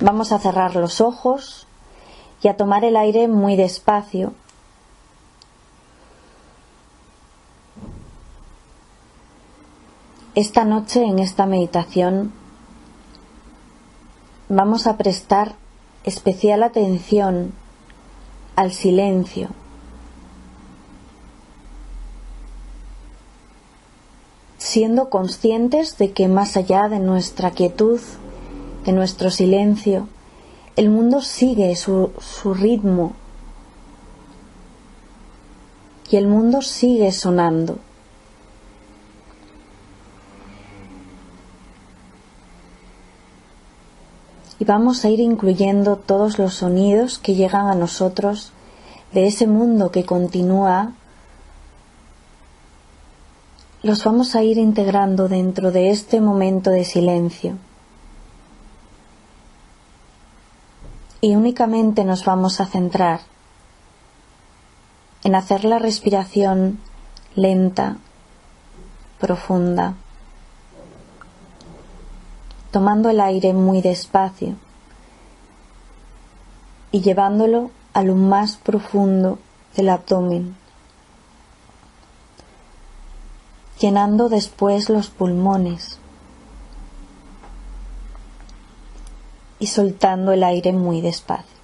Vamos a cerrar los ojos y a tomar el aire muy despacio. Esta noche en esta meditación vamos a prestar especial atención al silencio. siendo conscientes de que más allá de nuestra quietud de nuestro silencio, el mundo sigue su, su ritmo y el mundo sigue sonando. Y vamos a ir incluyendo todos los sonidos que llegan a nosotros de ese mundo que continúa los vamos a ir integrando dentro de este momento de silencio. Y únicamente nos vamos a centrar en hacer la respiración lenta, profunda, tomando el aire muy despacio y llevándolo a lo más profundo del abdomen, llenando después los pulmones y soltando el aire muy despacio.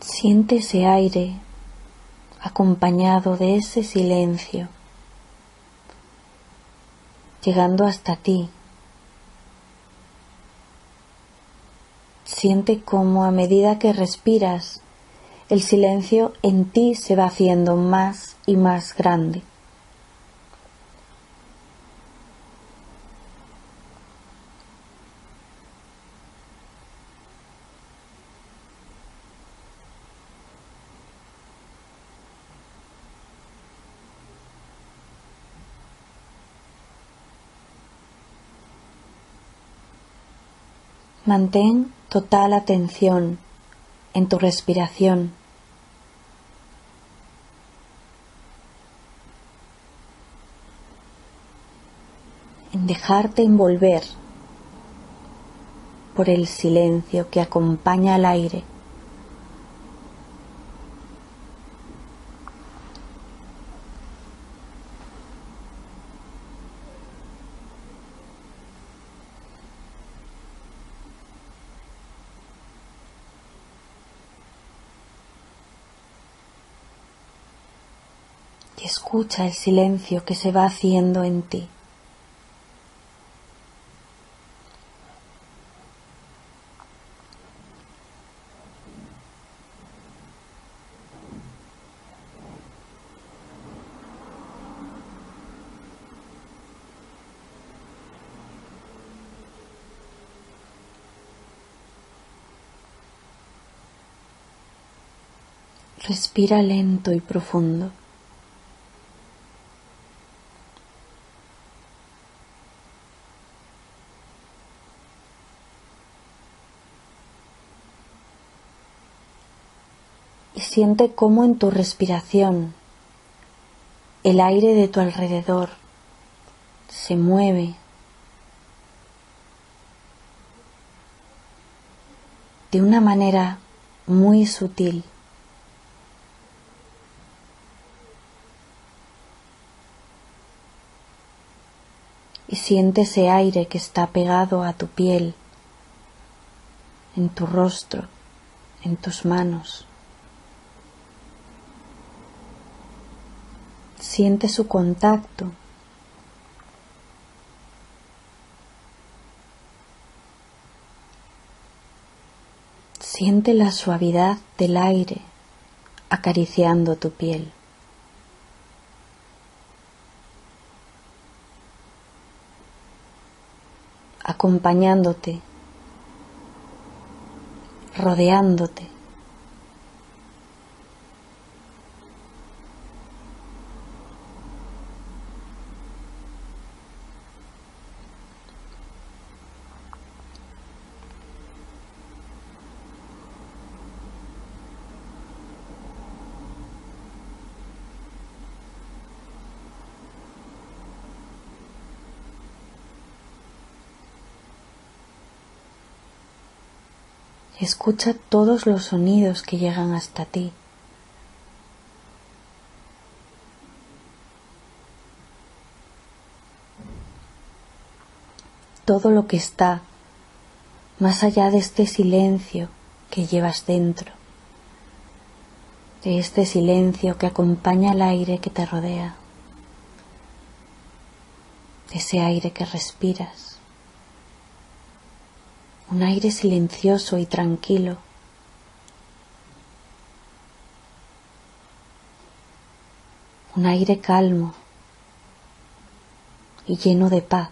Siente ese aire acompañado de ese silencio, llegando hasta ti. Siente cómo a medida que respiras, el silencio en ti se va haciendo más y más grande. Mantén total atención en tu respiración. En dejarte envolver por el silencio que acompaña al aire. Y escucha el silencio que se va haciendo en ti. Respira lento y profundo. Siente cómo en tu respiración el aire de tu alrededor se mueve de una manera muy sutil. Y siente ese aire que está pegado a tu piel, en tu rostro, en tus manos. Siente su contacto. Siente la suavidad del aire acariciando tu piel. acompañándote, rodeándote. Escucha todos los sonidos que llegan hasta ti. Todo lo que está más allá de este silencio que llevas dentro, de este silencio que acompaña el aire que te rodea, de ese aire que respiras un aire silencioso y tranquilo. Un aire calmo y lleno de paz.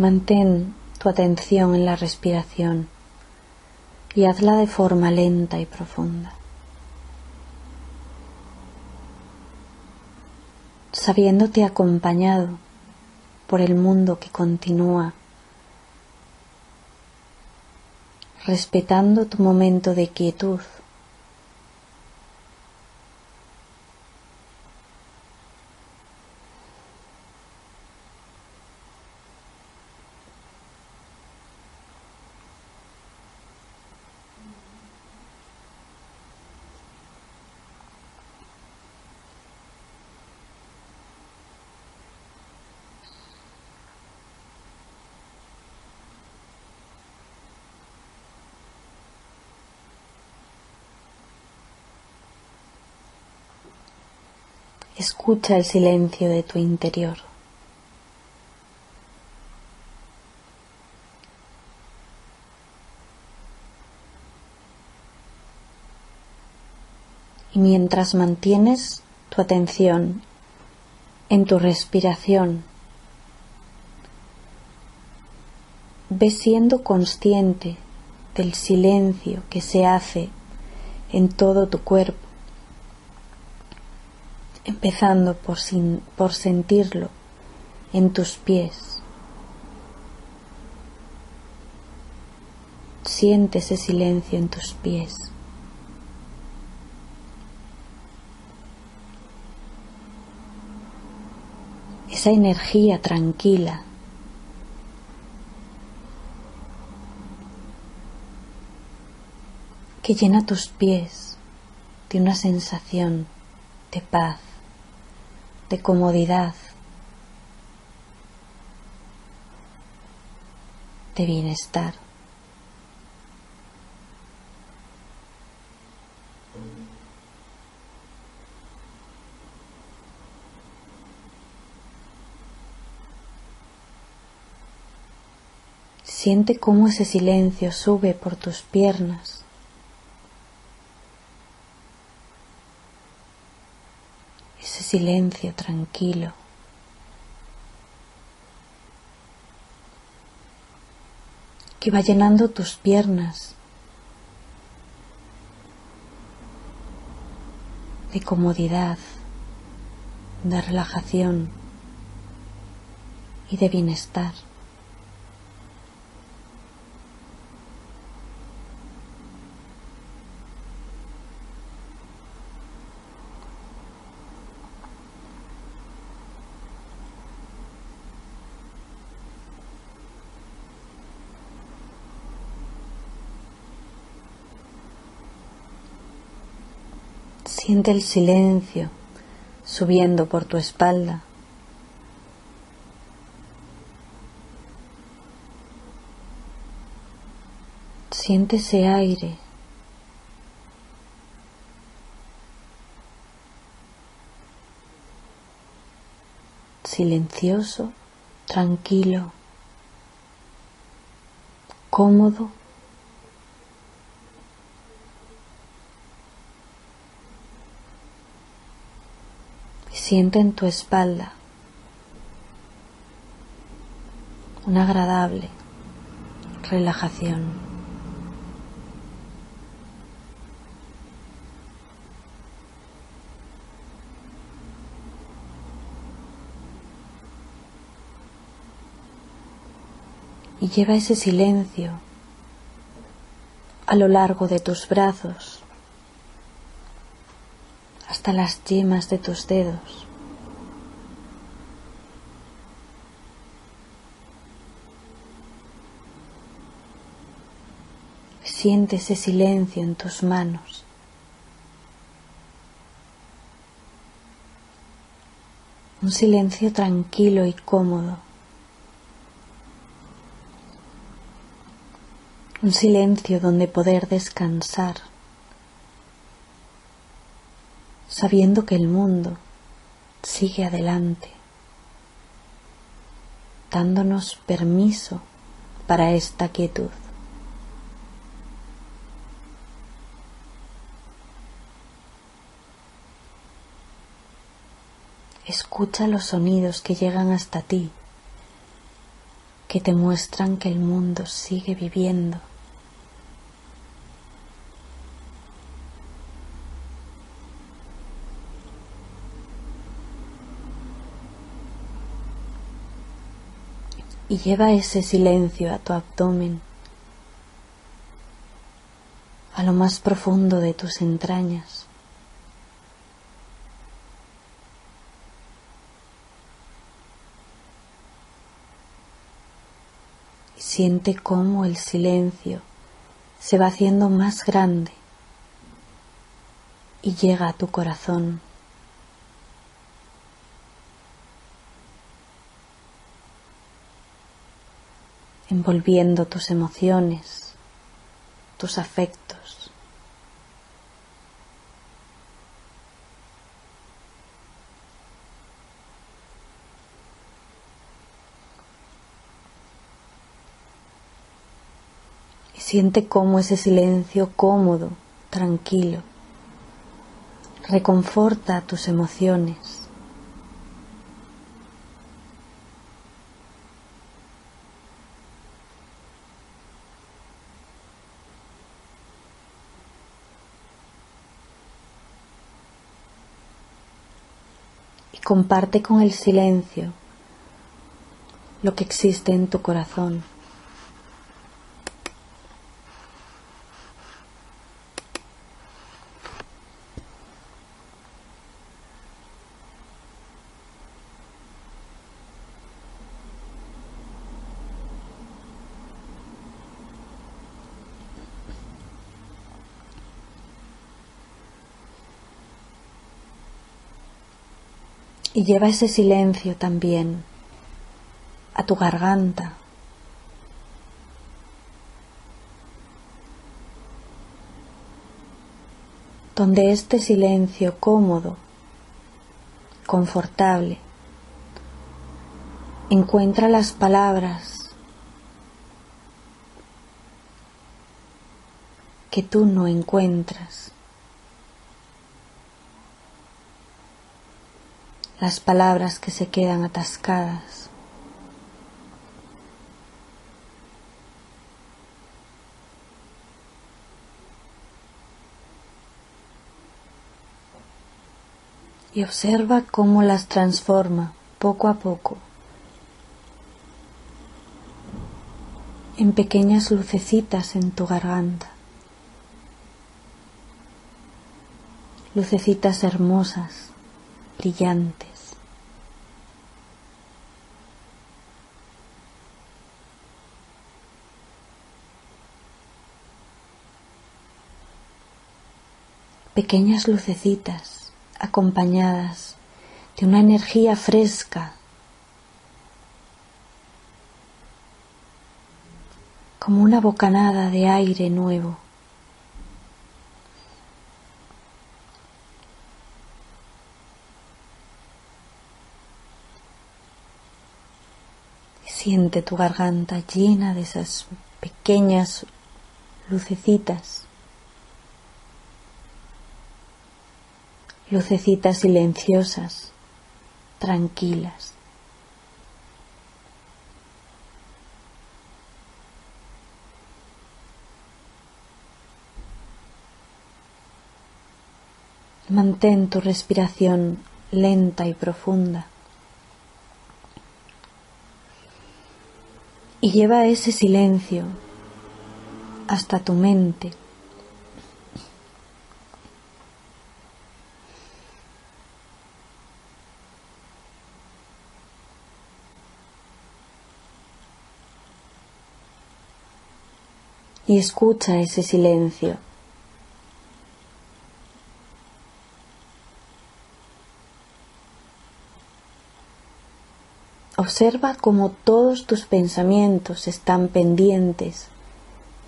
Mantén tu atención en la respiración y hazla de forma lenta y profunda, sabiéndote acompañado por el mundo que continúa, respetando tu momento de quietud Escucha el silencio de tu interior. Y mientras mantienes tu atención en tu respiración, ves siendo consciente del silencio que se hace en todo tu cuerpo empezando por, sin, por sentirlo en tus pies. Siente ese silencio en tus pies. Esa energía tranquila. que llena tus pies de una sensación de paz de comodidad, de bienestar. Siente cómo ese silencio sube por tus piernas silencio tranquilo. que va llenando tus piernas de comodidad, de relajación y de bienestar. Siente el silencio subiendo por tu espalda. Siente ese aire. Silencioso, tranquilo, cómodo. Siente en tu espalda una agradable relajación. y lleva ese silencio a lo largo de tus brazos hasta las yemas de tus dedos. Siente ese silencio en tus manos. Un silencio tranquilo y cómodo. Un silencio donde poder descansar sabiendo que el mundo sigue adelante, dándonos permiso para esta quietud. Escucha los sonidos que llegan hasta ti, que te muestran que el mundo sigue viviendo y lleva ese silencio a tu abdomen, a lo más profundo de tus entrañas. Y siente cómo el silencio se va haciendo más grande y llega a tu corazón. Envolviendo tus emociones, tus afectos. Y siente cómo ese silencio cómodo, tranquilo, reconforta tus emociones. Comparte con el silencio lo que existe en tu corazón. Y lleva ese silencio también a tu garganta. donde este silencio cómodo, confortable, encuentra las palabras que tú no encuentras. Las palabras que se quedan atascadas. Y observa cómo las transforma poco a poco en pequeñas lucecitas en tu garganta. Lucecitas hermosas, brillantes. Pequeñas lucecitas acompañadas de una energía fresca, como una bocanada de aire nuevo. Siente tu garganta llena de esas pequeñas lucecitas. Lucecitas silenciosas, tranquilas. Mantén tu respiración lenta y profunda. Y lleva ese silencio hasta tu mente. Y escucha ese silencio. Observa cómo todos tus pensamientos están pendientes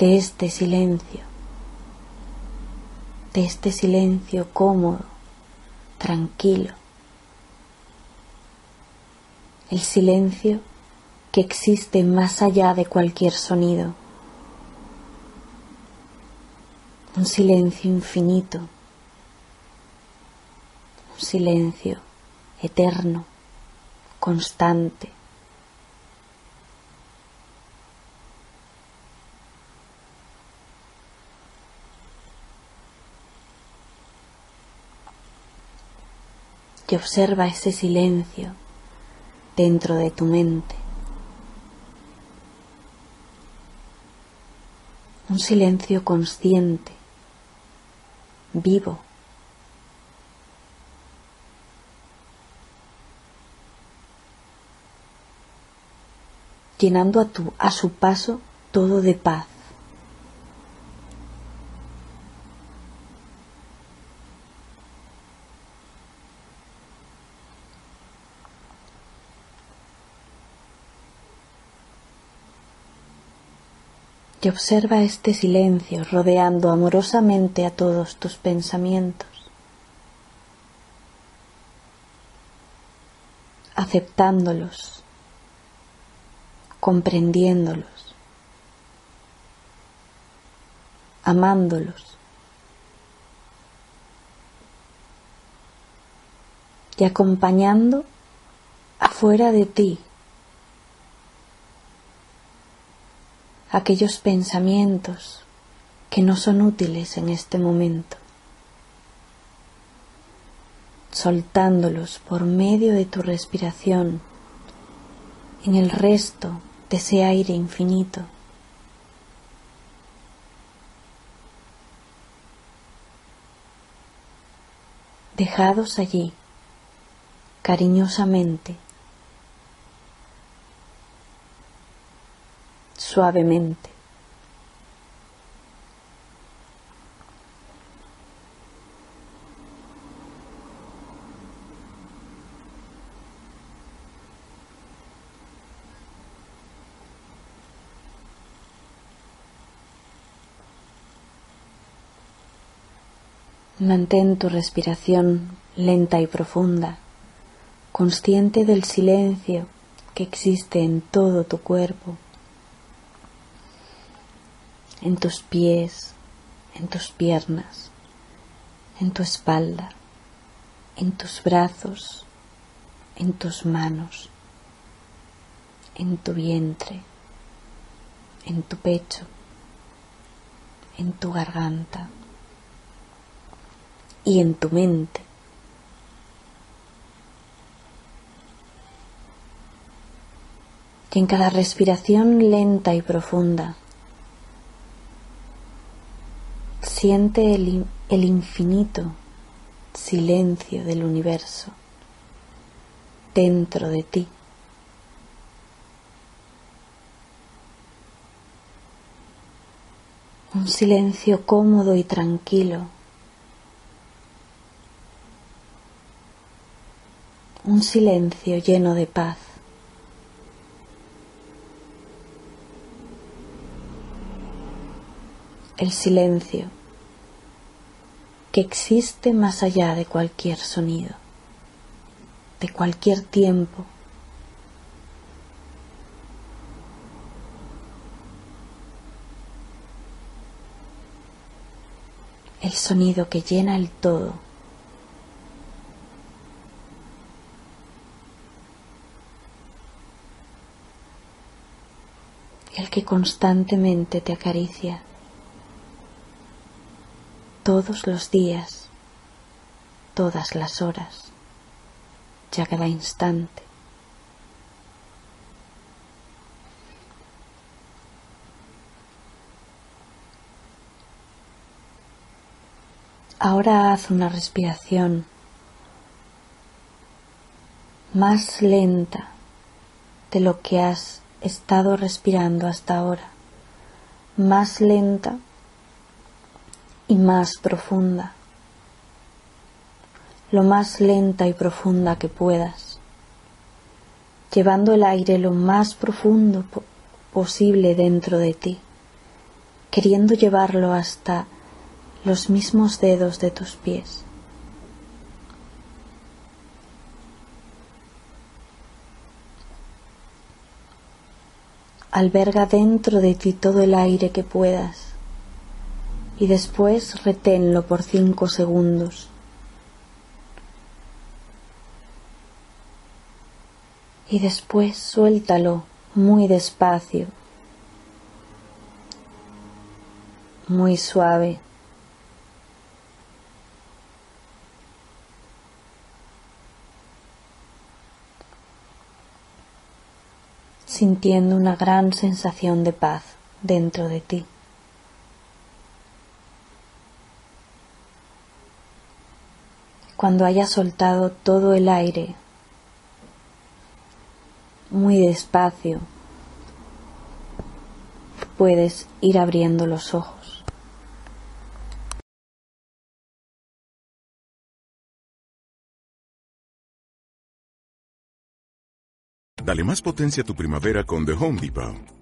de este silencio, de este silencio cómodo, tranquilo, el silencio que existe más allá de cualquier sonido, un silencio infinito, un silencio eterno constante. Y observa ese silencio dentro de tu mente. Un silencio consciente, vivo. llenando a, tu, a su paso todo de paz. Y observa este silencio rodeando amorosamente a todos tus pensamientos, aceptándolos comprendiéndolos, amándolos. Y acompañando afuera de ti aquellos pensamientos que no son útiles en este momento, soltándolos por medio de tu respiración en el resto de ese aire infinito. Dejados allí, cariñosamente, suavemente. Mantén tu respiración lenta y profunda, consciente del silencio que existe en todo tu cuerpo, en tus pies, en tus piernas, en tu espalda, en tus brazos, en tus manos, en tu vientre, en tu pecho, en tu garganta y en tu mente. Y en cada respiración lenta y profunda, Siente el, el infinito silencio del universo dentro de ti. Un silencio cómodo y tranquilo. Un silencio lleno de paz. El silencio que existe más allá de cualquier sonido, de cualquier tiempo. El sonido que llena el todo. El que constantemente te acaricia todos los días, todas las horas, ya cada instante. Ahora haz una respiración más lenta de lo que has estado respirando hasta ahora, más lenta y más profunda, lo más lenta y profunda que puedas, llevando el aire lo más profundo posible dentro de ti, queriendo llevarlo hasta los mismos dedos de tus pies. Alberga dentro de ti todo el aire que puedas y después reténlo por cinco segundos. Y después suéltalo muy despacio, muy suave. sintiendo una gran sensación de paz dentro de ti. Cuando hayas soltado todo el aire muy despacio, puedes ir abriendo los ojos. Dale más potencia a tu primavera con The Home Depot.